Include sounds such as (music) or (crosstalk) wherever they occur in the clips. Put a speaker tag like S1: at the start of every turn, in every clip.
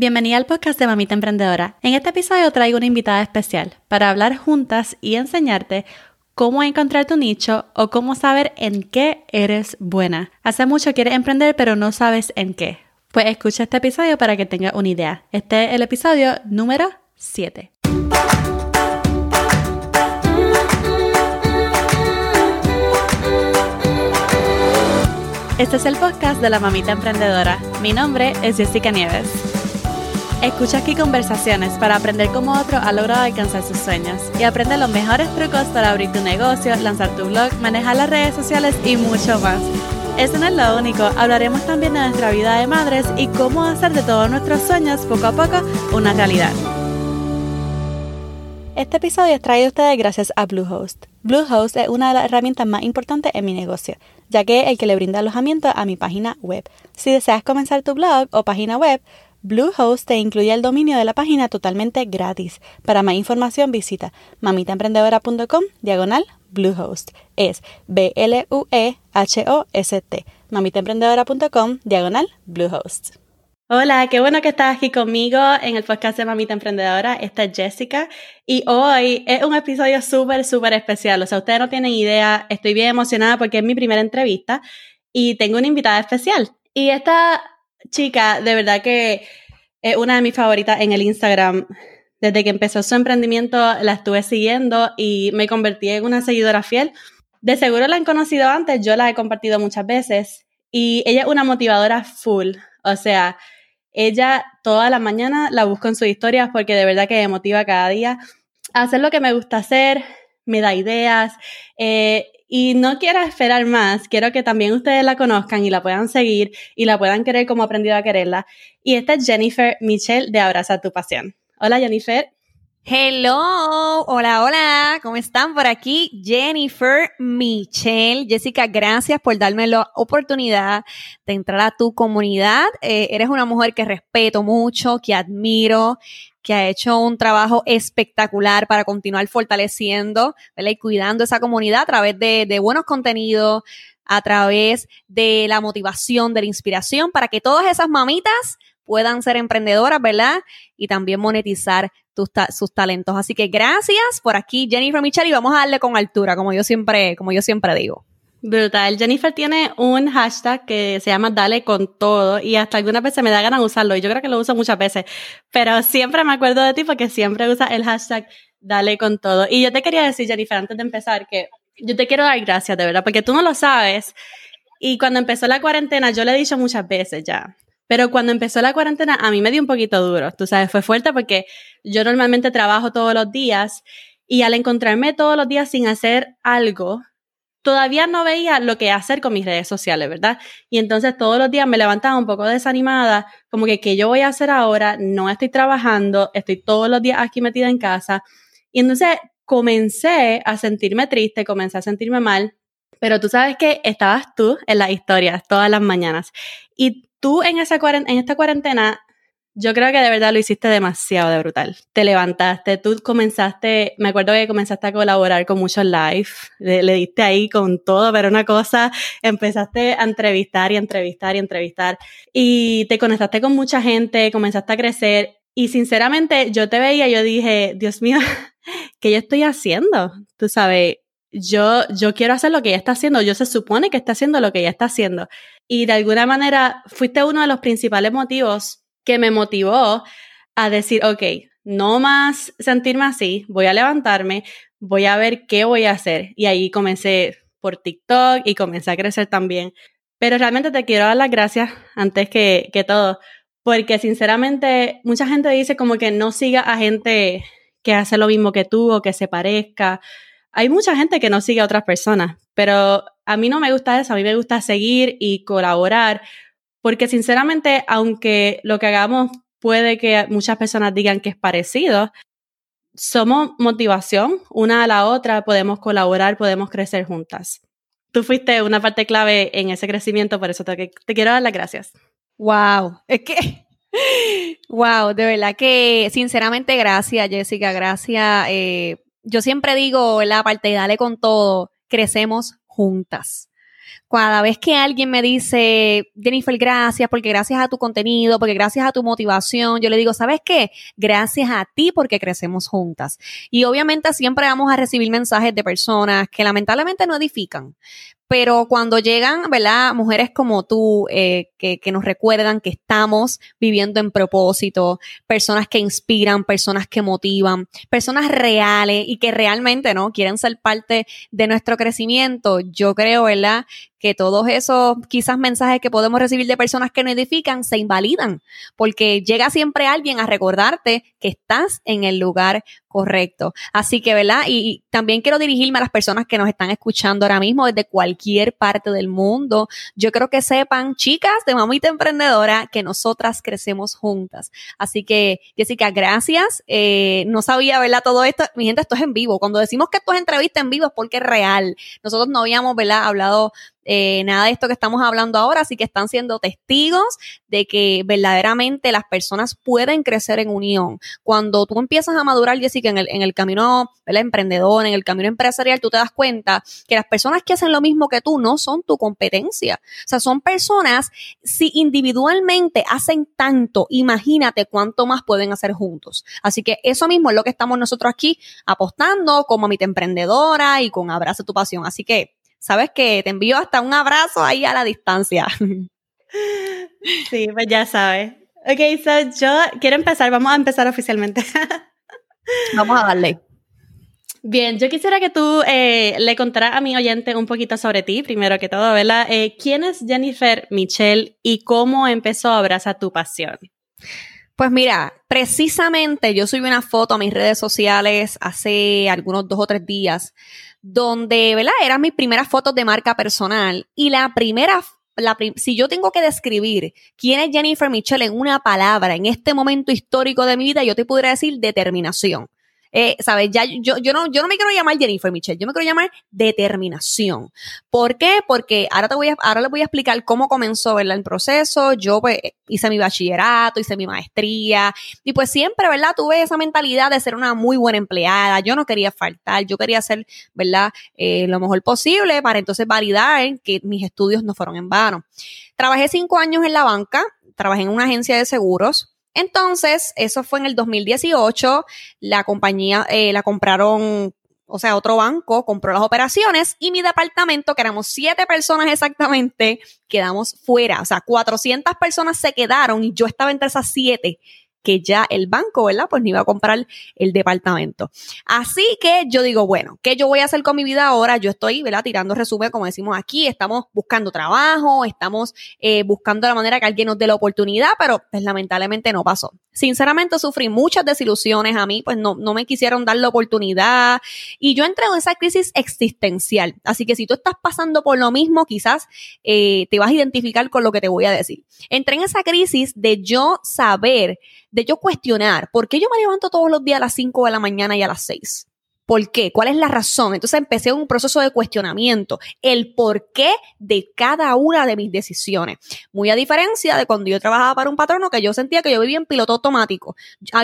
S1: Bienvenida al podcast de Mamita Emprendedora. En este episodio traigo una invitada especial para hablar juntas y enseñarte cómo encontrar tu nicho o cómo saber en qué eres buena. Hace mucho quieres emprender pero no sabes en qué. Pues escucha este episodio para que tengas una idea. Este es el episodio número 7. Este es el podcast de la mamita emprendedora. Mi nombre es Jessica Nieves. Escucha aquí conversaciones para aprender cómo otro ha logrado alcanzar sus sueños y aprende los mejores trucos para abrir tu negocio, lanzar tu blog, manejar las redes sociales y mucho más. Eso no es lo único, hablaremos también de nuestra vida de madres y cómo hacer de todos nuestros sueños poco a poco una realidad. Este episodio es traído a ustedes gracias a Bluehost. Bluehost es una de las herramientas más importantes en mi negocio, ya que es el que le brinda alojamiento a mi página web. Si deseas comenzar tu blog o página web, Bluehost te incluye el dominio de la página totalmente gratis. Para más información visita mamitaemprendedora.com diagonal Bluehost. Es B-L-U-E-H-O-S-T. mamitaemprendedora.com diagonal Bluehost. Hola, qué bueno que estás aquí conmigo en el podcast de Mamita Emprendedora. Esta es Jessica y hoy es un episodio súper, súper especial. O sea, ustedes no tienen idea, estoy bien emocionada porque es mi primera entrevista y tengo una invitada especial. Y esta chica, de verdad que es una de mis favoritas en el Instagram. Desde que empezó su emprendimiento la estuve siguiendo y me convertí en una seguidora fiel. De seguro la han conocido antes, yo la he compartido muchas veces y ella es una motivadora full. O sea, ella toda la mañana la busco en sus historias porque de verdad que me motiva cada día a hacer lo que me gusta hacer, me da ideas eh, y no quiero esperar más, quiero que también ustedes la conozcan y la puedan seguir y la puedan querer como he aprendido a quererla. Y esta es Jennifer Michelle de Abraza tu Pasión. Hola Jennifer.
S2: Hello, hola, hola, ¿cómo están por aquí? Jennifer, Michelle, Jessica, gracias por darme la oportunidad de entrar a tu comunidad. Eh, eres una mujer que respeto mucho, que admiro, que ha hecho un trabajo espectacular para continuar fortaleciendo y cuidando esa comunidad a través de, de buenos contenidos, a través de la motivación, de la inspiración, para que todas esas mamitas puedan ser emprendedoras, ¿verdad? Y también monetizar sus talentos. Así que gracias por aquí, Jennifer Michelle, y vamos a darle con altura, como yo siempre, como yo siempre digo.
S1: Brutal. Jennifer tiene un hashtag que se llama Dale con todo y hasta algunas veces me da ganas usarlo y yo creo que lo uso muchas veces, pero siempre me acuerdo de ti porque siempre usa el hashtag Dale con todo. Y yo te quería decir, Jennifer, antes de empezar, que yo te quiero dar gracias de verdad porque tú no lo sabes y cuando empezó la cuarentena yo le he dicho muchas veces ya, pero cuando empezó la cuarentena, a mí me dio un poquito duro, tú sabes, fue fuerte porque yo normalmente trabajo todos los días y al encontrarme todos los días sin hacer algo, todavía no veía lo que hacer con mis redes sociales, ¿verdad? Y entonces todos los días me levantaba un poco desanimada, como que, ¿qué yo voy a hacer ahora? No estoy trabajando, estoy todos los días aquí metida en casa. Y entonces comencé a sentirme triste, comencé a sentirme mal, pero tú sabes que estabas tú en las historias todas las mañanas. Y tú en, esa esta cuarentena, yo creo que de verdad lo hiciste demasiado de brutal. Te levantaste, tú comenzaste, me acuerdo que comenzaste a colaborar con muchos live, le, diste ahí con todo, pero una cosa, empezaste a entrevistar y entrevistar y entrevistar y te conectaste con mucha gente, comenzaste a crecer y sinceramente yo te veía, yo dije, Dios mío, (laughs) ¿qué yo estoy haciendo? Tú sabes, yo, yo quiero hacer lo que ella está haciendo, yo se supone que está haciendo lo que ella está haciendo. Y de alguna manera fuiste uno de los principales motivos que me motivó a decir, ok, no más sentirme así, voy a levantarme, voy a ver qué voy a hacer. Y ahí comencé por TikTok y comencé a crecer también. Pero realmente te quiero dar las gracias antes que, que todo, porque sinceramente mucha gente dice como que no siga a gente que hace lo mismo que tú o que se parezca hay mucha gente que no sigue a otras personas, pero a mí no me gusta eso, a mí me gusta seguir y colaborar, porque sinceramente, aunque lo que hagamos puede que muchas personas digan que es parecido, somos motivación una a la otra, podemos colaborar, podemos crecer juntas. Tú fuiste una parte clave en ese crecimiento, por eso te, quiero dar las gracias.
S2: Wow, es que (laughs) Wow, de verdad que sinceramente gracias Jessica, gracias eh, yo siempre digo, la parte dale con todo, crecemos juntas. Cada vez que alguien me dice, Jennifer, gracias, porque gracias a tu contenido, porque gracias a tu motivación, yo le digo, ¿sabes qué? Gracias a ti porque crecemos juntas. Y obviamente siempre vamos a recibir mensajes de personas que lamentablemente no edifican, pero cuando llegan, ¿verdad? Mujeres como tú, eh, que, que, nos recuerdan que estamos viviendo en propósito, personas que inspiran, personas que motivan, personas reales y que realmente, ¿no? Quieren ser parte de nuestro crecimiento. Yo creo, ¿verdad? que todos esos quizás mensajes que podemos recibir de personas que no edifican se invalidan, porque llega siempre alguien a recordarte que estás en el lugar correcto. Así que, ¿verdad? Y, también quiero dirigirme a las personas que nos están escuchando ahora mismo desde cualquier parte del mundo. Yo creo que sepan, chicas de Mamita Emprendedora, que nosotras crecemos juntas. Así que, Jessica, gracias. Eh, no sabía, ¿verdad? Todo esto. Mi gente, esto es en vivo. Cuando decimos que esto es entrevista en vivo es porque es real. Nosotros no habíamos, ¿verdad? Hablado eh, nada de esto que estamos hablando ahora, así que están siendo testigos de que verdaderamente las personas pueden crecer en unión. Cuando tú empiezas a madurar, Jessica, en el, en el camino emprendedor, en el camino empresarial, tú te das cuenta que las personas que hacen lo mismo que tú no son tu competencia. O sea, son personas, si individualmente hacen tanto, imagínate cuánto más pueden hacer juntos. Así que eso mismo es lo que estamos nosotros aquí apostando como mi emprendedora y con Abraza tu Pasión. Así que sabes que te envío hasta un abrazo ahí a la distancia. (laughs)
S1: Sí, pues ya sabes. Ok, so yo quiero empezar, vamos a empezar oficialmente. (laughs)
S2: Vamos a darle.
S1: Bien, yo quisiera que tú eh, le contaras a mi oyente un poquito sobre ti, primero que todo, ¿verdad? Eh, ¿Quién es Jennifer Michelle y cómo empezó a abrazar tu pasión?
S2: Pues mira, precisamente yo subí una foto a mis redes sociales hace algunos dos o tres días donde, ¿verdad? Eran mis primeras fotos de marca personal y la primera la, si yo tengo que describir quién es Jennifer Michelle en una palabra en este momento histórico de mi vida, yo te podría decir determinación. Eh, ¿Sabes? Ya yo, yo, no, yo no me quiero llamar Jennifer Michelle, yo me quiero llamar determinación. ¿Por qué? Porque ahora te voy a, ahora les voy a explicar cómo comenzó ¿verdad? el proceso. Yo pues hice mi bachillerato, hice mi maestría y pues siempre, ¿verdad? Tuve esa mentalidad de ser una muy buena empleada. Yo no quería faltar, yo quería hacer, ¿verdad? Eh, lo mejor posible para entonces validar que mis estudios no fueron en vano. Trabajé cinco años en la banca, trabajé en una agencia de seguros. Entonces, eso fue en el 2018. La compañía eh, la compraron, o sea, otro banco compró las operaciones y mi departamento, que éramos siete personas exactamente, quedamos fuera. O sea, 400 personas se quedaron y yo estaba entre esas siete que ya el banco, ¿verdad? Pues ni iba a comprar el departamento. Así que yo digo, bueno, ¿qué yo voy a hacer con mi vida ahora? Yo estoy, ¿verdad? Tirando resumen, como decimos aquí, estamos buscando trabajo, estamos eh, buscando la manera que alguien nos dé la oportunidad, pero pues lamentablemente no pasó. Sinceramente sufrí muchas desilusiones a mí, pues no, no me quisieron dar la oportunidad y yo entré en esa crisis existencial. Así que si tú estás pasando por lo mismo, quizás eh, te vas a identificar con lo que te voy a decir. Entré en esa crisis de yo saber de yo cuestionar, ¿por qué yo me levanto todos los días a las 5 de la mañana y a las 6? ¿Por qué? ¿Cuál es la razón? Entonces empecé un proceso de cuestionamiento, el por qué de cada una de mis decisiones. Muy a diferencia de cuando yo trabajaba para un patrono que yo sentía que yo vivía en piloto automático.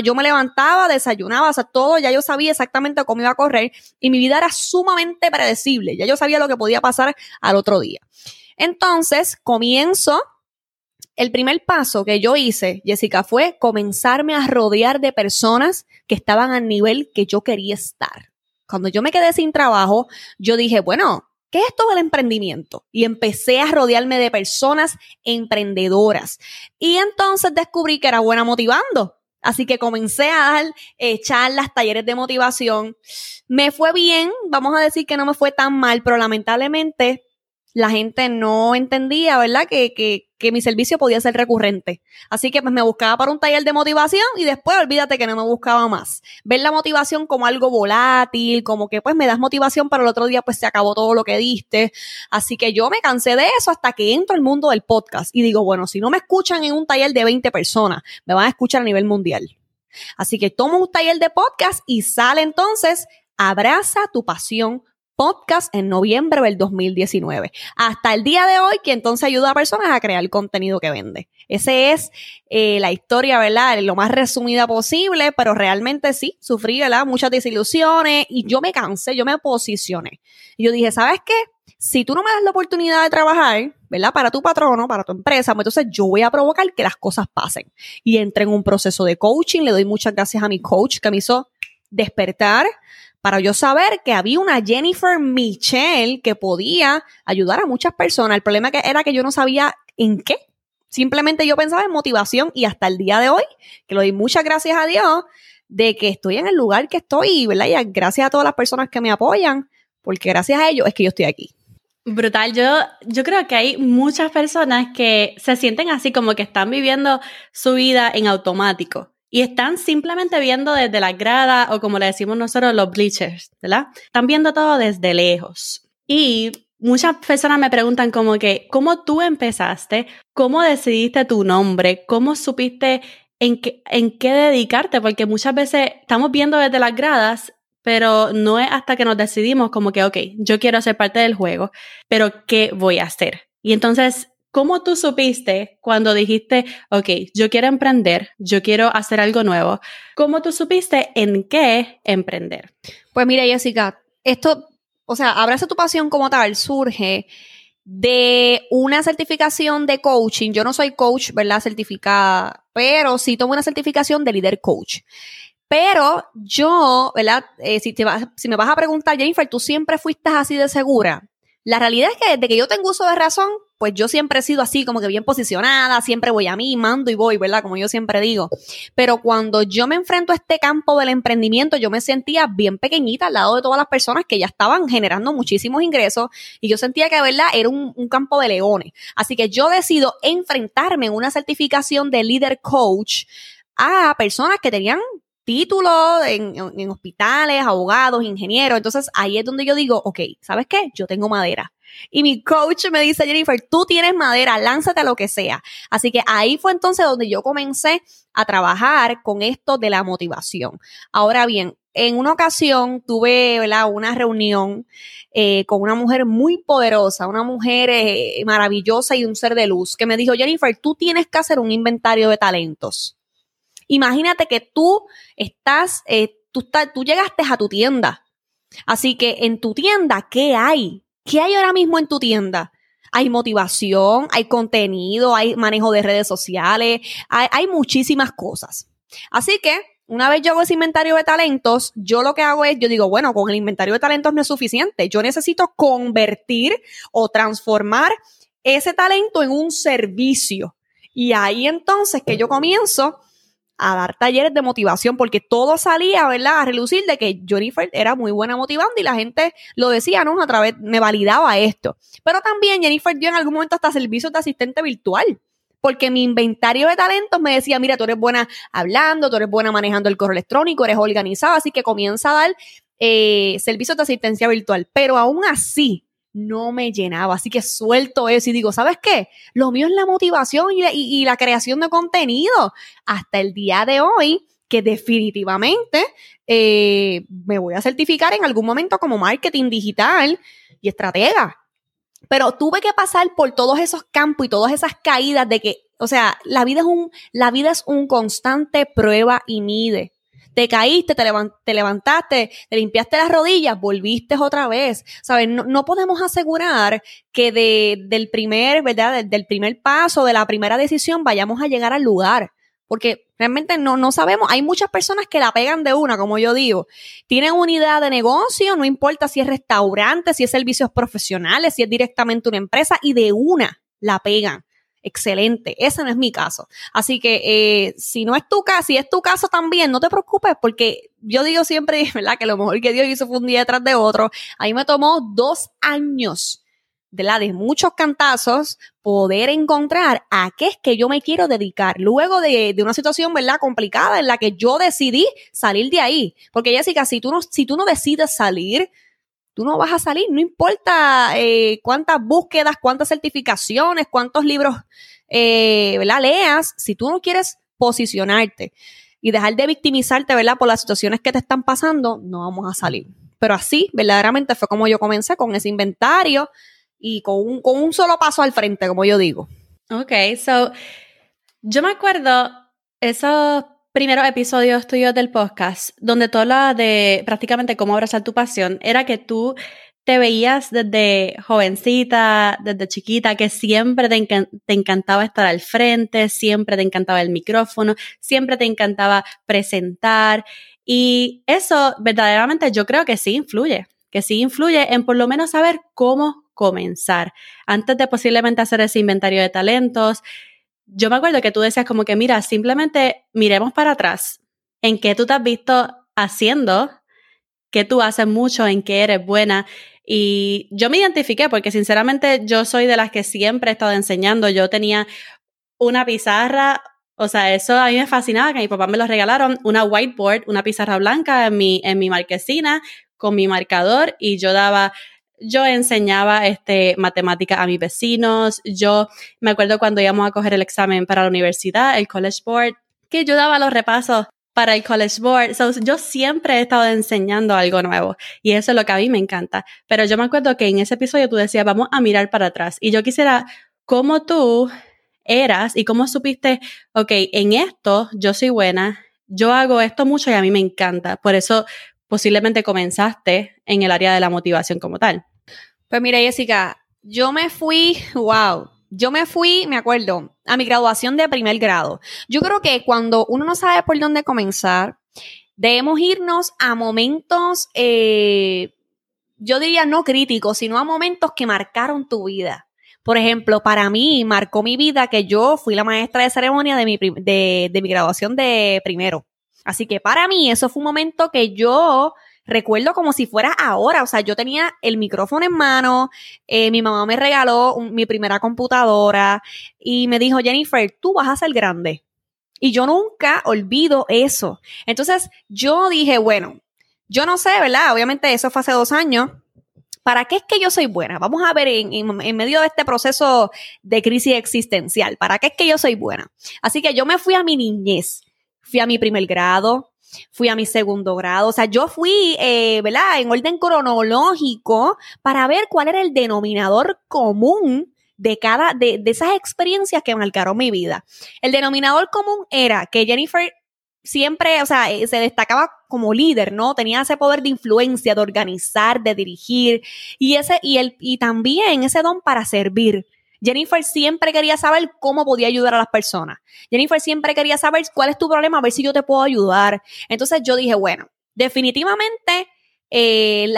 S2: Yo me levantaba, desayunaba, o sea, todo, ya yo sabía exactamente cómo iba a correr y mi vida era sumamente predecible. Ya yo sabía lo que podía pasar al otro día. Entonces comienzo el primer paso que yo hice, Jessica, fue comenzarme a rodear de personas que estaban al nivel que yo quería estar. Cuando yo me quedé sin trabajo, yo dije, bueno, ¿qué es esto del emprendimiento? Y empecé a rodearme de personas emprendedoras. Y entonces descubrí que era buena motivando. Así que comencé a dar eh, talleres de motivación. Me fue bien, vamos a decir que no me fue tan mal, pero lamentablemente la gente no entendía, ¿verdad? Que, que, que mi servicio podía ser recurrente. Así que pues me buscaba para un taller de motivación y después olvídate que no me buscaba más. Ver la motivación como algo volátil, como que pues me das motivación para el otro día pues se acabó todo lo que diste. Así que yo me cansé de eso hasta que entro al mundo del podcast y digo, bueno, si no me escuchan en un taller de 20 personas, me van a escuchar a nivel mundial. Así que tomo un taller de podcast y sale entonces, abraza tu pasión podcast en noviembre del 2019. Hasta el día de hoy, que entonces ayuda a personas a crear el contenido que vende. Ese es eh, la historia, ¿verdad? Lo más resumida posible, pero realmente sí, sufrí, ¿verdad? Muchas desilusiones y yo me cansé, yo me posicioné. Y yo dije, ¿sabes qué? si tú no me das la oportunidad de trabajar, ¿verdad? Para tu patrono, para tu empresa, pues entonces yo voy a provocar que las cosas pasen. Y entré en un proceso de coaching, le doy muchas gracias a mi coach que me hizo despertar para yo saber que había una Jennifer Michelle que podía ayudar a muchas personas. El problema era que yo no sabía en qué. Simplemente yo pensaba en motivación y hasta el día de hoy, que lo doy muchas gracias a Dios, de que estoy en el lugar que estoy, ¿verdad? Y gracias a todas las personas que me apoyan, porque gracias a ellos es que yo estoy aquí.
S1: Brutal, yo, yo creo que hay muchas personas que se sienten así como que están viviendo su vida en automático y están simplemente viendo desde la grada o como le decimos nosotros los bleachers, ¿verdad? Están viendo todo desde lejos. Y muchas personas me preguntan como que, ¿cómo tú empezaste? ¿Cómo decidiste tu nombre? ¿Cómo supiste en qué, en qué dedicarte? Porque muchas veces estamos viendo desde las gradas, pero no es hasta que nos decidimos como que, ok, yo quiero ser parte del juego, pero ¿qué voy a hacer? Y entonces ¿Cómo tú supiste cuando dijiste, ok, yo quiero emprender, yo quiero hacer algo nuevo? ¿Cómo tú supiste en qué emprender?
S2: Pues mira, Jessica, esto, o sea, Abraza tu pasión como tal surge de una certificación de coaching. Yo no soy coach, ¿verdad? Certificada, pero sí tomo una certificación de líder coach. Pero yo, ¿verdad? Eh, si, te si me vas a preguntar, Jennifer, ¿tú siempre fuiste así de segura? La realidad es que desde que yo tengo uso de razón, pues yo siempre he sido así, como que bien posicionada, siempre voy a mí, mando y voy, ¿verdad? Como yo siempre digo. Pero cuando yo me enfrento a este campo del emprendimiento, yo me sentía bien pequeñita al lado de todas las personas que ya estaban generando muchísimos ingresos y yo sentía que, ¿verdad? Era un, un campo de leones. Así que yo decido enfrentarme en una certificación de líder coach a personas que tenían títulos en, hospitales, abogados, ingenieros. Entonces ahí es donde yo digo, ok, ¿sabes qué? Yo tengo madera. Y mi coach me dice, Jennifer, tú tienes madera, lánzate a lo que sea. Así que ahí fue entonces donde yo comencé a trabajar con esto de la motivación. Ahora bien, en una ocasión tuve ¿verdad? una reunión eh, con una mujer muy poderosa, una mujer eh, maravillosa y un ser de luz, que me dijo, Jennifer, tú tienes que hacer un inventario de talentos. Imagínate que tú estás, eh, tú, llegaste a tu tienda. Así que en tu tienda, ¿qué hay? ¿Qué hay ahora mismo en tu tienda? Hay motivación, hay contenido, hay manejo de redes sociales, hay, hay muchísimas cosas. Así que una vez yo hago ese inventario de talentos, yo lo que hago es, yo digo, bueno, con el inventario de talentos no es suficiente. Yo necesito convertir o transformar ese talento en un servicio. Y ahí entonces que yo comienzo a dar talleres de motivación porque todo salía, ¿verdad? A relucir de que Jennifer era muy buena motivando y la gente lo decía, ¿no? A través, me validaba esto. Pero también Jennifer dio en algún momento hasta servicios de asistente virtual. Porque mi inventario de talentos me decía, mira, tú eres buena hablando, tú eres buena manejando el correo electrónico, eres organizada, así que comienza a dar eh, servicios de asistencia virtual. Pero aún así, no me llenaba. Así que suelto eso y digo, ¿sabes qué? Lo mío es la motivación y, la creación de contenido. Hasta el día de hoy, que definitivamente eh, me voy a certificar en algún momento como marketing digital y estratega. Pero tuve que pasar por todos esos campos y todas esas caídas de que, o sea, la vida es un, la vida es un constante prueba y mide te caíste, te, levantaste, te limpiaste las rodillas, volviste otra vez. ¿Sabes? No, podemos asegurar que de, del primer, ¿verdad? Del, primer paso, de la primera decisión, vayamos a llegar al lugar. Porque realmente no, no sabemos. Hay muchas personas que la pegan de una, como yo digo. Tienen una idea de negocio, no importa si es restaurante, si es servicios profesionales, si es directamente una empresa, y de una la pegan excelente. Ese no es mi caso. Así que eh, si no es tu caso, si es tu caso también, no te preocupes porque yo digo siempre, (laughs) ¿verdad? Que lo mejor que Dios hizo fue un día detrás de otro. A mí me tomó dos años de la de muchos cantazos, poder encontrar a qué es que yo me quiero dedicar. Luego de, de, una situación, ¿verdad? Complicada en la que yo decidí salir de ahí. Porque Jessica, si tú no, si tú no decides salir, tú no vas a salir, no importa eh, cuántas búsquedas, cuántas certificaciones, cuántos libros eh, leas, si tú no quieres posicionarte y dejar de victimizarte ¿verdad? por las situaciones que te están pasando, no vamos a salir. Pero así, verdaderamente fue como yo comencé con ese inventario y con un, con un solo paso al frente, como yo digo.
S1: Ok, so yo me acuerdo esos primeros episodios tuyos del podcast, donde todo lo de prácticamente cómo abrazar tu pasión, era que tú te veías desde jovencita, desde chiquita, que siempre te, te, encantaba estar al frente, siempre te encantaba el micrófono, siempre te encantaba presentar. Y eso verdaderamente yo creo que sí influye, que sí influye en por lo menos saber cómo comenzar. Antes de posiblemente hacer ese inventario de talentos, yo me acuerdo que tú decías como que, mira, simplemente miremos para atrás en qué tú te has visto haciendo, qué tú haces mucho, en qué eres buena y yo me identifiqué porque sinceramente yo soy de las que siempre he estado enseñando. Yo tenía una pizarra, o sea, eso a mí me fascinaba, que mi papá me lo regalaron, una whiteboard, una pizarra blanca en mi, en mi marquesina con mi marcador y yo daba yo enseñaba este, matemática a mis vecinos. Yo me acuerdo cuando íbamos a coger el examen para la universidad, el College Board, que yo daba los repasos para el College Board. yo siempre he estado enseñando algo nuevo y eso es lo que a mí me encanta. Pero yo me acuerdo que en ese episodio tú decías, vamos a mirar para atrás. Y yo quisiera, ¿cómo tú eras y cómo supiste, ok, en esto yo soy buena, yo hago esto mucho y a mí me encanta. Por eso posiblemente comenzaste en el área de la motivación como tal.
S2: Pues mira, Jessica, yo me fui, wow, yo me fui, me acuerdo, a mi graduación de primer grado. Yo creo que cuando uno no sabe por dónde comenzar, debemos irnos a momentos, eh, yo diría no críticos, sino a momentos que marcaron tu vida. Por ejemplo, para mí marcó mi vida que yo fui la maestra de ceremonia de mi, de, de mi graduación de primero. Así que para mí eso fue un momento que yo recuerdo como si fuera ahora, o sea, yo tenía el micrófono en mano, eh, mi mamá me regaló mi primera computadora y me dijo, Jennifer, tú vas a ser grande. Y yo nunca olvido eso. Entonces yo dije, bueno, yo no sé, ¿verdad? Obviamente eso fue hace dos años. ¿Para qué es que yo soy buena? Vamos a ver en, en, medio de este proceso de crisis existencial, ¿para qué es que yo soy buena? Así que yo me fui a mi niñez, fui a mi primer grado, fui a mi segundo grado, o sea, yo fui, eh, ¿verdad? En orden cronológico para ver cuál era el denominador común de cada, de, de esas experiencias que marcaron mi vida. El denominador común era que Jennifer siempre, o sea, eh, se destacaba como líder, ¿no? Tenía ese poder de influencia, de organizar, de dirigir y ese y el y también ese don para servir. Jennifer siempre quería saber cómo podía ayudar a las personas. Jennifer siempre quería saber cuál es tu problema, a ver si yo te puedo ayudar. Entonces yo dije, bueno, definitivamente eh,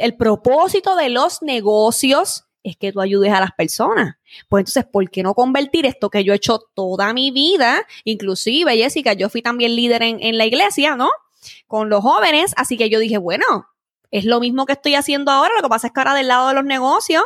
S2: el, propósito de los negocios es que tú ayudes a las personas. Pues entonces, ¿por qué no convertir esto que yo he hecho toda mi vida? Inclusive, Jessica, yo fui también líder en, en, la iglesia, ¿no? Con los jóvenes, así que yo dije, bueno, es lo mismo que estoy haciendo ahora, lo que pasa es que ahora del lado de los negocios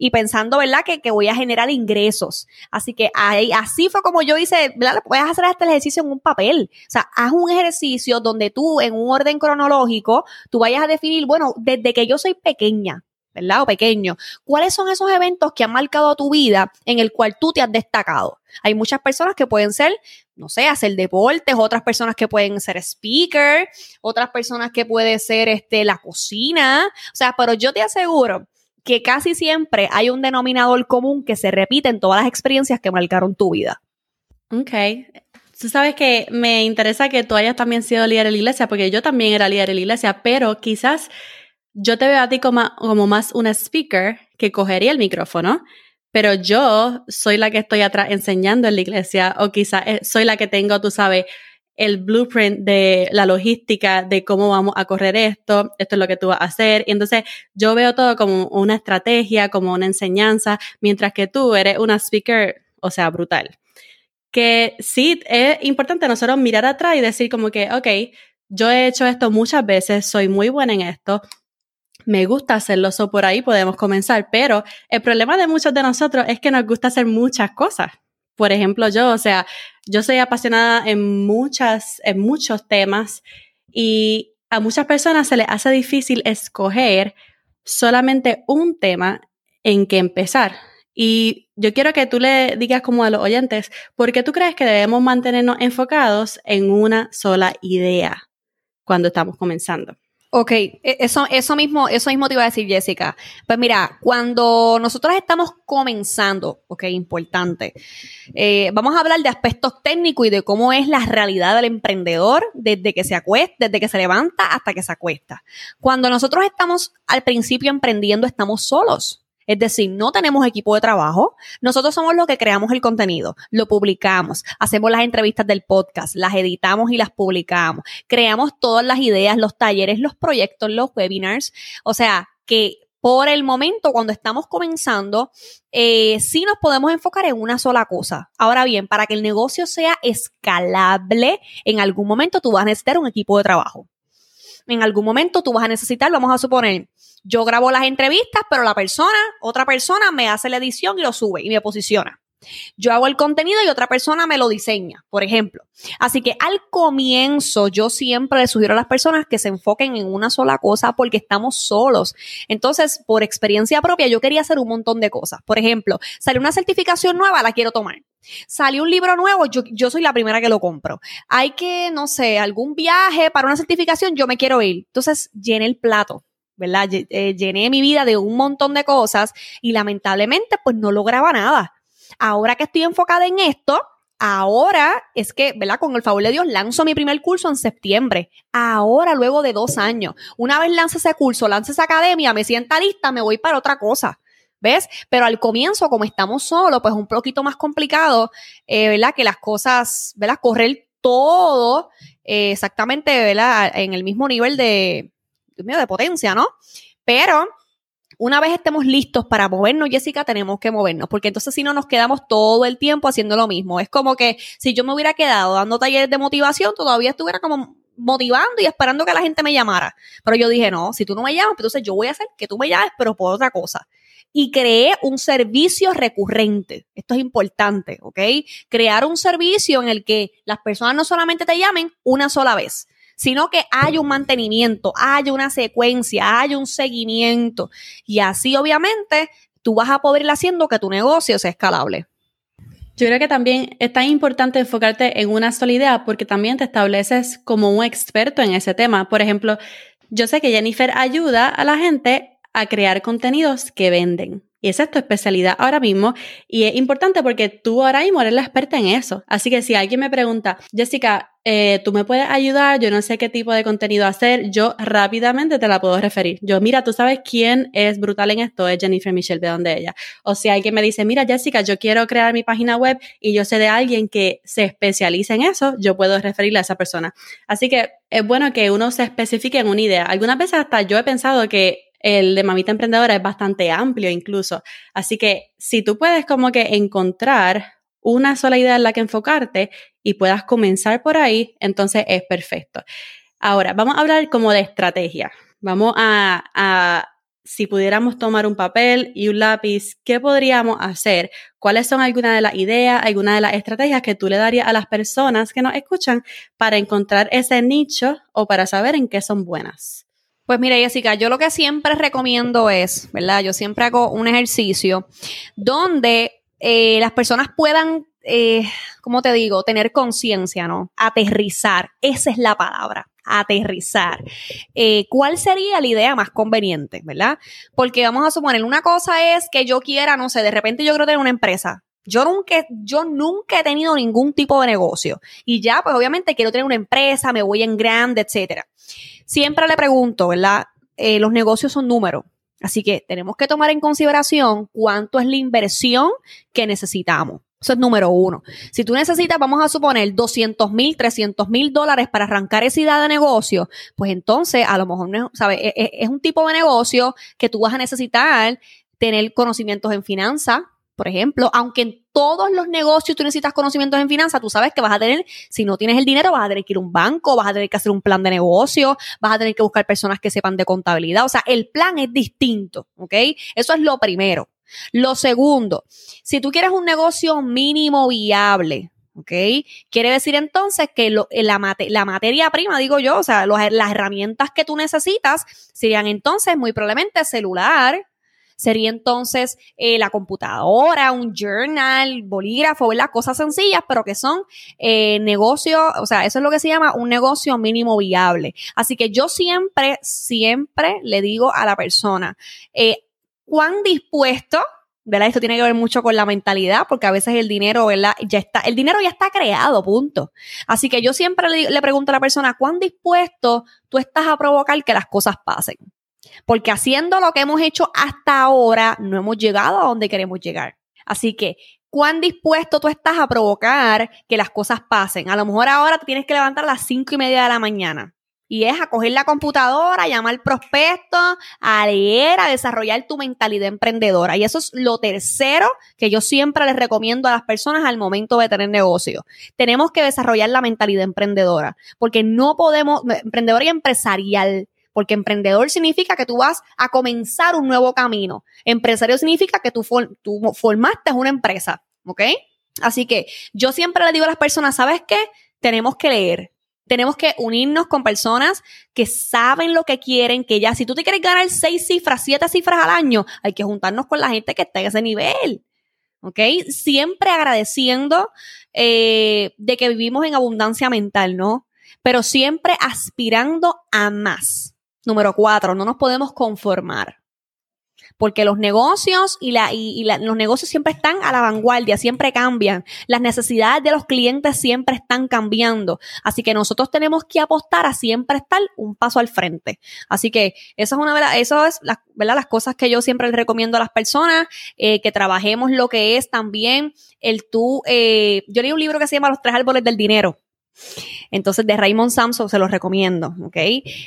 S2: y pensando, ¿verdad? Que, que voy a generar ingresos. Así que ahí, así fue como yo hice, ¿verdad? Puedes hacer este ejercicio en un papel. O sea, haz un ejercicio donde tú, en un orden cronológico, tú vayas a definir, bueno, desde que yo soy pequeña, ¿verdad? O pequeño. ¿Cuáles son esos eventos que han marcado tu vida en el cual tú te has destacado? Hay muchas personas que pueden ser, no sé, hacer deportes, otras personas que pueden ser speaker, otras personas que puede ser este, la cocina. O sea, pero yo te aseguro que casi siempre hay un denominador común que se repite en todas las experiencias que marcaron tu vida.
S1: Ok. Tú sabes que me interesa que tú hayas también sido líder en la iglesia, porque yo también era líder en la iglesia, pero quizás yo te veo a ti como, como más una speaker que cogería el micrófono, pero yo soy la que estoy atrás enseñando en la iglesia, o quizás eh, soy la que tengo, tú sabes, el blueprint de la logística de cómo vamos a correr esto, esto es lo que tú vas a hacer. Y entonces yo veo todo como una estrategia, como una enseñanza, mientras que tú eres una speaker, o sea, brutal. Que sí, es importante nosotros mirar atrás y decir como que, ok, yo he hecho esto muchas veces, soy muy buena en esto, me gusta hacerlo, so por ahí podemos comenzar, pero el problema de muchos de nosotros es que nos gusta hacer muchas cosas por ejemplo, yo, o sea, yo soy apasionada en muchas, en muchos temas y a muchas personas se les hace difícil escoger solamente un tema en que empezar. Y yo quiero que tú le digas como a los oyentes, ¿por qué tú crees que debemos mantenernos enfocados en una sola idea cuando estamos comenzando?
S2: Ok, e, eso, eso mismo, eso mismo te iba a decir, Jessica. Pues mira, cuando nosotros estamos comenzando, ok, importante, eh, vamos a hablar de aspectos técnicos y de cómo es la realidad del emprendedor desde que se acuesta, desde que se levanta hasta que se acuesta. Cuando nosotros estamos al principio emprendiendo, estamos solos. Es decir, no tenemos equipo de trabajo. Nosotros somos los que creamos el contenido, lo publicamos, hacemos las entrevistas del podcast, las editamos y las publicamos, creamos todas las ideas, los talleres, los proyectos, los webinars. O sea, que por el momento, cuando estamos comenzando, eh, sí nos podemos enfocar en una sola cosa. Ahora bien, para que el negocio sea escalable, en algún momento tú vas a necesitar un equipo de trabajo. En algún momento tú vas a necesitar, vamos a suponer, yo grabo las entrevistas, pero la persona, otra persona me hace la edición y lo sube y me posiciona. Yo hago el contenido y otra persona me lo diseña, por ejemplo. Así que al comienzo yo siempre le sugiero a las personas que se enfoquen en una sola cosa porque estamos solos. Entonces, por experiencia propia, yo quería hacer un montón de cosas. Por ejemplo, salió una certificación nueva, la quiero tomar. Salió un libro nuevo, yo, soy la primera que lo compro. Hay que, no sé, algún viaje para una certificación, yo me quiero ir. Entonces, llene el plato ¿verdad? Eh, llené mi vida de un montón de cosas y lamentablemente pues no lograba nada. Ahora que estoy enfocada en esto, ahora es que, ¿verdad? Con el favor de Dios, lanzo mi primer curso en septiembre. Ahora, luego de dos años. Una vez lance ese curso, lance esa academia, me sienta lista, me voy para otra cosa. ¿Ves? Pero al comienzo, como estamos solos, pues un poquito más complicado, eh, ¿verdad? Que las cosas, ¿verdad? Correr todo eh, exactamente, ¿verdad? En el mismo nivel de, de potencia, ¿no? Pero una vez estemos listos para movernos, Jessica, tenemos que movernos, porque entonces si no nos quedamos todo el tiempo haciendo lo mismo. Es como que si yo me hubiera quedado dando talleres de motivación, todavía estuviera como motivando y esperando que la gente me llamara. Pero yo dije, no, si tú no me llamas, pues entonces yo voy a hacer que tú me llames, pero por otra cosa. Y creé un servicio recurrente. Esto es importante, ¿ok? Crear un servicio en el que las personas no solamente te llamen una sola vez, sino que haya un mantenimiento, haya una secuencia, haya un seguimiento. Y así, obviamente, tú vas a poder ir haciendo que tu negocio sea escalable.
S1: Yo creo que también es tan importante enfocarte en una sola idea porque también te estableces como un experto en ese tema. Por ejemplo, yo sé que Jennifer ayuda a la gente a crear contenidos que venden. Y esa es tu especialidad ahora mismo. Y es importante porque tú ahora mismo eres la experta en eso. Así que si alguien me pregunta, Jessica, eh, tú me puedes ayudar, yo no sé qué tipo de contenido hacer, yo rápidamente te la puedo referir. Yo, mira, tú sabes quién es brutal en esto, es Jennifer Michelle, de donde ella. O si alguien me dice, mira, Jessica, yo quiero crear mi página web y yo sé de alguien que se especializa en eso, yo puedo referirle a esa persona. Así que es bueno que uno se especifique en una idea. Algunas veces hasta yo he pensado que el de Mamita Emprendedora es bastante amplio incluso. Así que si tú puedes como que encontrar una sola idea en la que enfocarte y puedas comenzar por ahí, entonces es perfecto. Ahora, vamos a hablar como de estrategia. Vamos a, a, si pudiéramos tomar un papel y un lápiz, ¿qué podríamos hacer? ¿Cuáles son algunas de las ideas, algunas de las estrategias que tú le darías a las personas que nos escuchan para encontrar ese nicho o para saber en qué son buenas?
S2: Pues mira, Jessica, yo lo que siempre recomiendo es, ¿verdad? Yo siempre hago un ejercicio donde eh, las personas puedan, eh, ¿cómo te digo? Tener conciencia, ¿no? Aterrizar. Esa es la palabra. Aterrizar. Eh, ¿Cuál sería la idea más conveniente, verdad? Porque vamos a suponer, una cosa es que yo quiera, no sé, de repente yo quiero tener una empresa. Yo nunca, yo nunca he tenido ningún tipo de negocio. Y ya, pues obviamente quiero tener una empresa, me voy en grande, etcétera. Siempre le pregunto, ¿verdad? Eh, los negocios son números. Así que tenemos que tomar en consideración cuánto es la inversión que necesitamos. Eso es número uno. Si tú necesitas, vamos a suponer, 200 mil, 300 mil dólares para arrancar esa idea de negocio, pues entonces a lo mejor, ¿sabes? E, e, es, un tipo de negocio que tú vas a necesitar tener conocimientos en finanzas, por ejemplo, aunque en todos los negocios tú necesitas conocimientos en finanzas, tú sabes que vas a tener, si no tienes el dinero, vas a tener que ir a un banco, vas a tener que hacer un plan de negocio, vas a tener que buscar personas que sepan de contabilidad. O sea, el plan es distinto, ¿ok? Eso es lo primero. Lo segundo, si tú quieres un negocio mínimo viable, ¿ok? Quiere decir entonces que la, la, materia prima, digo yo, o sea, las herramientas que tú necesitas serían entonces muy probablemente celular, sería entonces eh, la computadora, un journal, bolígrafo, ¿verdad? Cosas sencillas, pero que son eh, negocios, o sea, eso es lo que se llama un negocio mínimo viable. Así que yo siempre, siempre le digo a la persona, eh, ¿cuán dispuesto ¿verdad? Esto tiene que ver mucho con la mentalidad, porque a veces el dinero, ¿verdad? Ya está, el dinero ya está creado, punto. Así que yo siempre le, pregunto a la persona, ¿cuán dispuesto tú estás a provocar que las cosas pasen? Porque haciendo lo que hemos hecho hasta ahora, no hemos llegado a donde queremos llegar. Así que, ¿cuán dispuesto tú estás a provocar que las cosas pasen? A lo mejor ahora te tienes que levantar a las cinco y media de la mañana y es a coger la computadora, a llamar prospectos, a leer, a desarrollar tu mentalidad emprendedora. Y eso es lo tercero que yo siempre les recomiendo a las personas al momento de tener negocio. Tenemos que desarrollar la mentalidad emprendedora, porque no podemos, emprendedor y empresarial, porque emprendedor significa que tú vas a comenzar un nuevo camino. Empresario significa que tú, tú formaste una empresa, ¿ok? Así que yo siempre le digo a las personas, ¿sabes qué? Tenemos que leer, tenemos que unirnos con personas que saben lo que quieren, que ya, si tú te quieres ganar seis cifras, siete cifras al año, hay que juntarnos con la gente que está en ese nivel. ¿Ok? Siempre agradeciendo eh, de que vivimos en abundancia mental, ¿no? Pero siempre aspirando a más. Número cuatro, no nos podemos conformar porque los negocios y, la, y, los negocios siempre están a la vanguardia, siempre cambian. Las necesidades de los clientes siempre están cambiando. Así que nosotros tenemos que apostar a siempre estar un paso al frente. Así que eso es una las, eso es ¿verdad? las cosas que yo siempre les recomiendo a las personas, eh, que trabajemos lo que es también el tú, eh, yo leí un libro que se llama Los tres árboles del dinero. Entonces, de Raymond Samson se los recomiendo, ¿ok?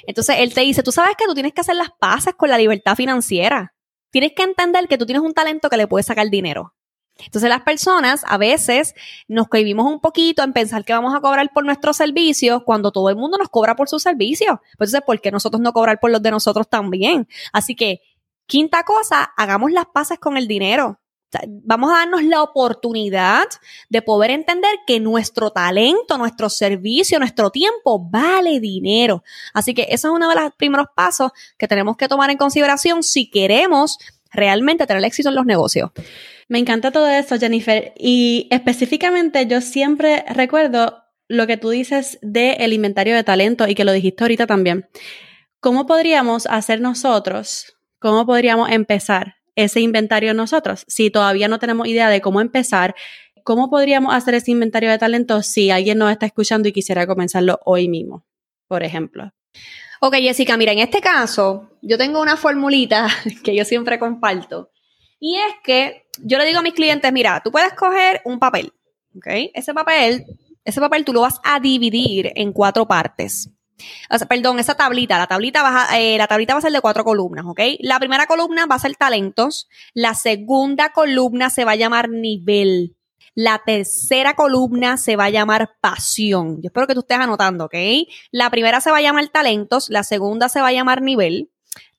S2: Entonces, él te dice, tú sabes que tú tienes que hacer las paces con la libertad financiera tienes que entender que tú tienes un talento que le puede sacar dinero. Entonces las personas a veces nos cohibimos un poquito en pensar que vamos a cobrar por nuestros servicios cuando todo el mundo nos cobra por sus servicios. Pues entonces, ¿por qué nosotros no cobrar por los de nosotros también? Así que, quinta cosa, hagamos las paces con el dinero vamos a darnos la oportunidad de poder entender que nuestro talento, nuestro servicio, nuestro tiempo vale dinero. Así que eso es uno de los primeros pasos que tenemos que tomar en consideración si queremos realmente tener éxito en los negocios.
S1: Me encanta todo eso, Jennifer. Y específicamente yo siempre recuerdo lo que tú dices del inventario de talento y que lo dijiste ahorita también. ¿Cómo podríamos hacer nosotros? ¿Cómo podríamos empezar ese inventario nosotros. Si todavía no tenemos idea de cómo empezar, ¿cómo podríamos hacer ese inventario de talentos si alguien nos está escuchando y quisiera comenzarlo hoy mismo, por ejemplo?
S2: Ok, Jessica, mira, en este caso, yo tengo una formulita (laughs) que yo siempre comparto. Y es que yo le digo a mis clientes, mira, tú puedes coger un papel, ¿ok? Ese papel, ese papel tú lo vas a dividir en cuatro partes perdón, esa tablita, la tablita, va eh, la tablita va a ser de cuatro columnas, ¿ok? La primera columna va a ser talentos, la segunda columna se va a llamar nivel, la tercera columna se va a llamar pasión. Yo espero que tú estés anotando, ¿ok? La primera se va a llamar talentos, la segunda se va a llamar nivel,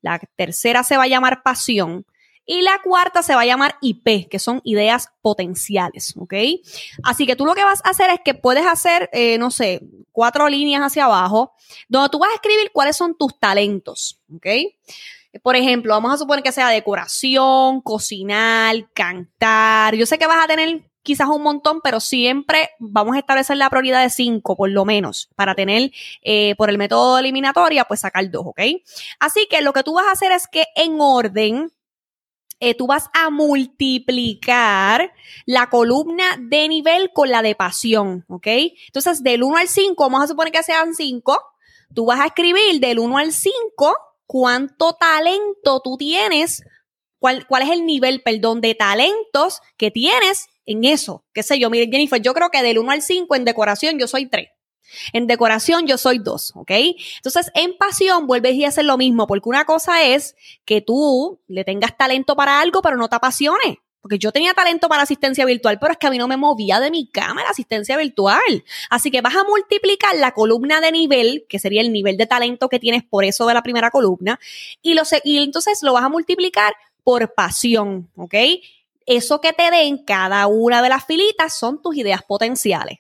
S2: la tercera se va a llamar pasión, y la cuarta se va a llamar IP, que son ideas potenciales, ¿ok? Así que tú lo que vas a hacer es que puedes hacer, eh, no sé, cuatro líneas hacia abajo, donde tú vas a escribir cuáles son tus talentos, ¿ok? Por ejemplo, vamos a suponer que sea decoración, cocinar, cantar. Yo sé que vas a tener quizás un montón, pero siempre vamos a establecer la prioridad de cinco, por lo menos, para tener, eh, por el método eliminatoria, pues sacar dos, ¿ok? Así que lo que tú vas a hacer es que en orden, eh, tú vas a multiplicar la columna de nivel con la de pasión, ¿ok? Entonces, del 1 al 5, vamos a suponer que sean 5, tú vas a escribir del 1 al 5 cuánto talento tú tienes, cuál, cuál es el nivel, perdón, de talentos que tienes en eso. ¿Qué sé yo? Miren, Jennifer, yo creo que del 1 al 5 en decoración yo soy 3. En decoración yo soy dos, ¿ok? Entonces, en pasión vuelves y haces lo mismo, porque una cosa es que tú le tengas talento para algo, pero no te apasione. Porque yo tenía talento para asistencia virtual, pero es que a mí no me movía de mi cama la asistencia virtual. Así que vas a multiplicar la columna de nivel, que sería el nivel de talento que tienes por eso de la primera columna, y, lo, y entonces lo vas a multiplicar por pasión, ¿ok? Eso que te den cada una de las filitas son tus ideas potenciales.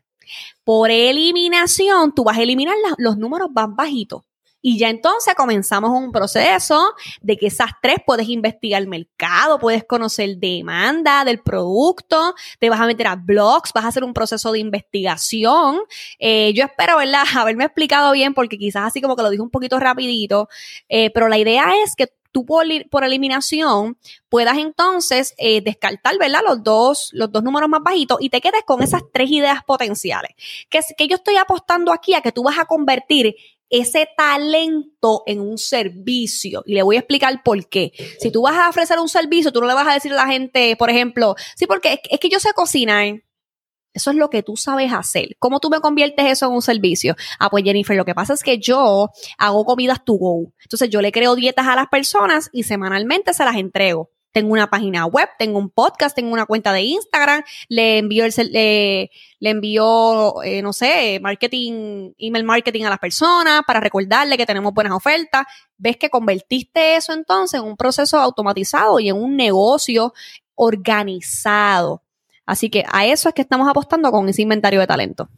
S2: Por eliminación, tú vas a eliminar los números más bajitos. Y ya entonces comenzamos un proceso de que esas tres puedes investigar el mercado, puedes conocer demanda del producto, te vas a meter a blogs, vas a hacer un proceso de investigación. Eh, yo espero, ¿verdad?, (laughs) haberme explicado bien porque quizás así como que lo dije un poquito rapidito, eh, pero la idea es que tú por, por eliminación puedas entonces eh, descartar, ¿verdad? Los dos, los dos números más bajitos y te quedes con esas tres ideas potenciales. Que, que yo estoy apostando aquí a que tú vas a convertir ese talento en un servicio. Y le voy a explicar por qué. Si tú vas a ofrecer un servicio, tú no le vas a decir a la gente, por ejemplo, sí, porque es, es que yo sé cocinar. Eso es lo que tú sabes hacer. ¿Cómo tú me conviertes eso en un servicio? Ah, pues Jennifer, lo que pasa es que yo hago comidas to go. Entonces yo le creo dietas a las personas y semanalmente se las entrego. Tengo una página web, tengo un podcast, tengo una cuenta de Instagram, le envío, el, le, le envío, eh, no sé, marketing, email marketing a las personas para recordarle que tenemos buenas ofertas. Ves que convertiste eso entonces en un proceso automatizado y en un negocio organizado. Así que a eso es que estamos apostando con ese inventario de talento.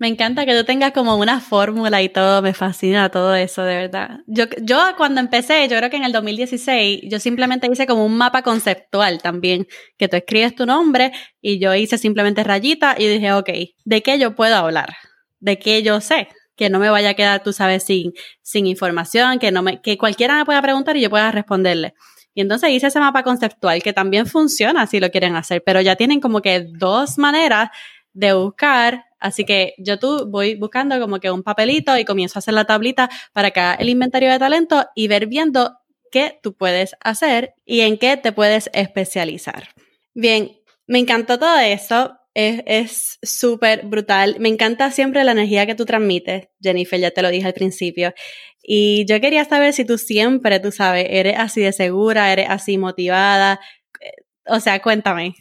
S1: Me encanta que tú tengas como una fórmula y todo, me fascina todo eso, de verdad. Yo, yo cuando empecé, yo creo que en el 2016, yo simplemente hice como un mapa conceptual también, que tú escribes tu nombre y yo hice simplemente rayita y dije, ok, ¿de qué yo puedo hablar? ¿De qué yo sé? Que no me vaya a quedar, tú sabes, sin, sin información, que no me, que cualquiera me pueda preguntar y yo pueda responderle. Y entonces hice ese mapa conceptual que también funciona si lo quieren hacer, pero ya tienen como que dos maneras de buscar. Así que yo tú voy buscando como que un papelito y comienzo a hacer la tablita para que el inventario de talento y ver viendo qué tú puedes hacer y en qué te puedes especializar. Bien, me encantó todo eso. Es súper brutal. Me encanta siempre la energía que tú transmites, Jennifer, ya te lo dije al principio. Y yo quería saber si tú siempre, tú sabes, eres así de segura, eres así motivada. Eh, o sea, cuéntame.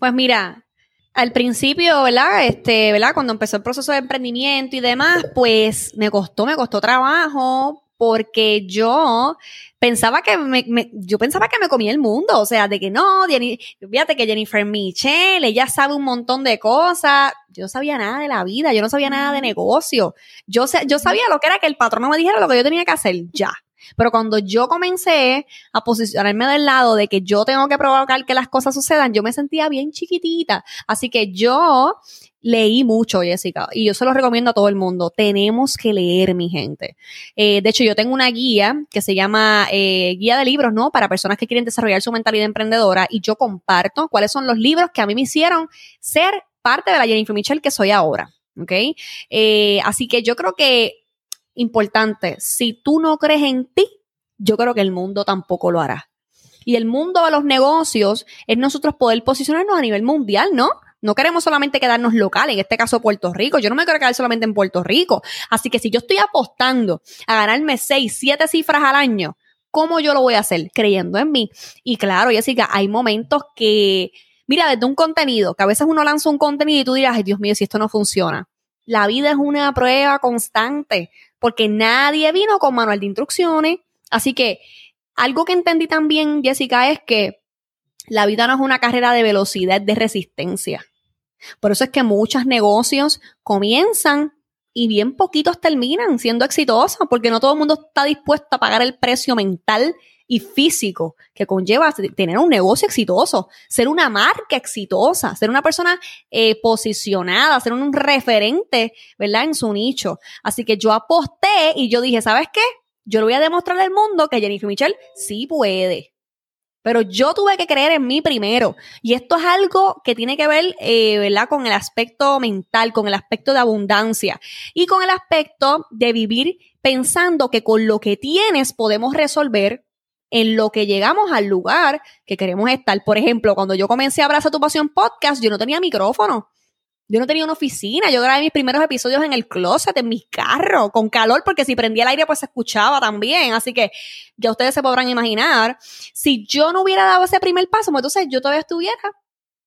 S2: Pues mira, al principio, ¿verdad? Este, ¿verdad? Cuando empezó el proceso de emprendimiento y demás, pues me costó, me costó trabajo porque yo pensaba que me, yo pensaba que me comía el mundo, o sea, de que no, fíjate que Jennifer Michelle, ella sabe un montón de cosas, yo no sabía nada de la vida, yo no sabía nada de negocio, yo, yo sabía lo que era que el patrón no me dijera lo que yo tenía que hacer, ya. Pero cuando yo comencé a posicionarme del lado de que yo tengo que provocar que las cosas sucedan, yo me sentía bien chiquitita. Así que yo leí mucho, Jessica, y yo se lo recomiendo a todo el mundo. Tenemos que leer, mi gente. Eh, de hecho, yo tengo una guía que se llama eh, Guía de Libros, ¿no? Para personas que quieren desarrollar su mentalidad emprendedora y yo comparto cuáles son los libros que a mí me hicieron ser parte de la Jennifer Michelle que soy ahora. ¿Ok? Eh, así que yo creo que importante, si tú no crees en ti, yo creo que el mundo tampoco lo hará. Y el mundo de los negocios es nosotros poder posicionarnos a nivel mundial, ¿no? No queremos solamente quedarnos local, en este caso Puerto Rico. Yo no me quiero quedar solamente en Puerto Rico. Así que si yo estoy apostando a ganarme seis, siete cifras al año, ¿cómo yo lo voy a hacer? Creyendo en mí. Y claro, Jessica, hay momentos que, mira, desde un contenido, que a veces uno lanza un contenido y tú dirás, ay Dios mío, si esto no funciona. La vida es una prueba constante porque nadie vino con manual de instrucciones. Así que algo que entendí también, Jessica, es que la vida no es una carrera de velocidad, de resistencia. Por eso es que muchos negocios comienzan y bien poquitos terminan siendo exitosos, porque no todo el mundo está dispuesto a pagar el precio mental y físico que conlleva tener un negocio exitoso, ser una marca exitosa, ser una persona eh, posicionada, ser un referente, ¿verdad? En su nicho. Así que yo aposté y yo dije, ¿sabes qué? Yo le voy a demostrar al mundo que Jennifer Michelle sí puede. Pero yo tuve que creer en mí primero. Y esto es algo que tiene que ver, eh, ¿verdad? Con el aspecto mental, con el aspecto de abundancia y con el aspecto de vivir pensando que con lo que tienes podemos resolver en lo que llegamos al lugar que queremos estar. Por ejemplo, cuando yo comencé a Abraza tu Pasión podcast, yo no tenía micrófono. Yo no tenía una oficina, yo grabé mis primeros episodios en el closet, en mi carro, con calor, porque si prendía el aire, pues se escuchaba también. Así que ya ustedes se podrán imaginar. Si yo no hubiera dado ese primer paso, pues entonces yo todavía estuviera,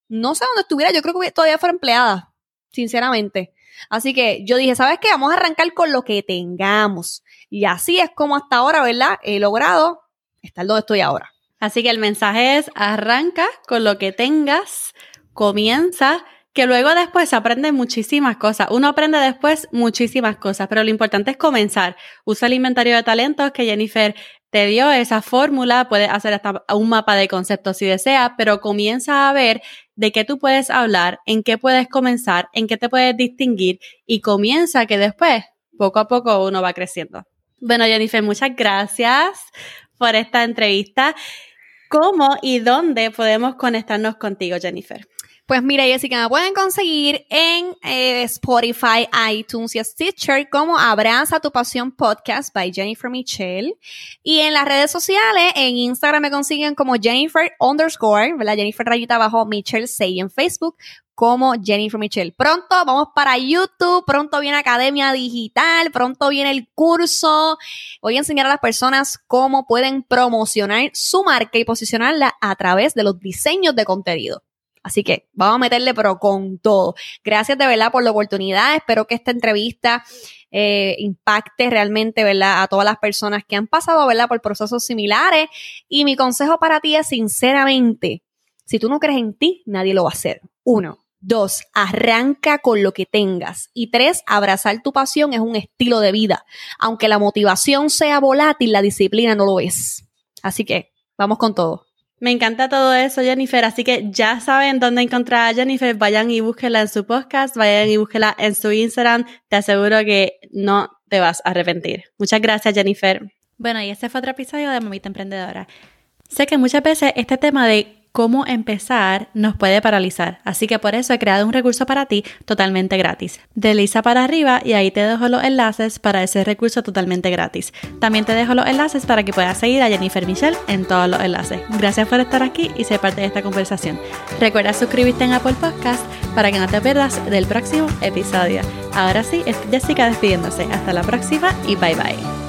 S2: no sé dónde estuviera, yo creo que todavía fuera empleada, sinceramente. Así que yo dije, ¿sabes qué? Vamos a arrancar con lo que tengamos. Y así es como hasta ahora, ¿verdad? He logrado estar donde estoy ahora.
S1: Así que el mensaje es, arranca con lo que tengas, comienza que luego después se aprende muchísimas cosas. Uno aprende después muchísimas cosas, pero lo importante es comenzar. Usa el inventario de talentos que Jennifer te dio esa fórmula, puedes hacer hasta un mapa de conceptos si deseas, pero comienza a ver de qué tú puedes hablar, en qué puedes comenzar, en qué te puedes distinguir y comienza que después, poco a poco, uno va creciendo. Bueno, Jennifer, muchas gracias por esta entrevista. ¿Cómo y dónde podemos conectarnos contigo, Jennifer?
S2: Pues mira, Jessica, me pueden conseguir en eh, Spotify, iTunes y Stitcher como Abraza tu Pasión Podcast by Jennifer Michelle. Y en las redes sociales, en Instagram me consiguen como Jennifer underscore, ¿verdad? Jennifer rayita abajo Michelle 6 en Facebook como Jennifer Michelle. Pronto vamos para YouTube, pronto viene Academia Digital, pronto viene el curso. Voy a enseñar a las personas cómo pueden promocionar su marca y posicionarla a través de los diseños de contenido. Así que vamos a meterle, pero con todo. Gracias de verdad por la oportunidad. Espero que esta entrevista eh, impacte realmente, ¿verdad? A todas las personas que han pasado, ¿verdad? Por procesos similares. Y mi consejo para ti es, sinceramente, si tú no crees en ti, nadie lo va a hacer. Uno. Dos, arranca con lo que tengas. Y tres, abrazar tu pasión es un estilo de vida. Aunque la motivación sea volátil, la disciplina no lo es. Así que, vamos con todo.
S1: Me encanta todo eso, Jennifer. Así que ya saben dónde encontrar a Jennifer. Vayan y búsquela en su podcast, vayan y búsquela en su Instagram. Te aseguro que no te vas a arrepentir. Muchas gracias, Jennifer. Bueno, y este fue otro episodio de Mamita Emprendedora. Sé que muchas veces este tema de cómo empezar nos puede paralizar. Así que por eso he creado un recurso para ti totalmente gratis. Desliza para arriba y ahí te dejo los enlaces para ese recurso totalmente gratis. También te dejo los enlaces para que puedas seguir a Jennifer Michelle en todos los enlaces. Gracias por estar aquí y ser parte de esta conversación. Recuerda suscribirte en Apple Podcast para que no te pierdas del próximo episodio. Ahora sí, es Jessica despidiéndose. Hasta la próxima y bye bye.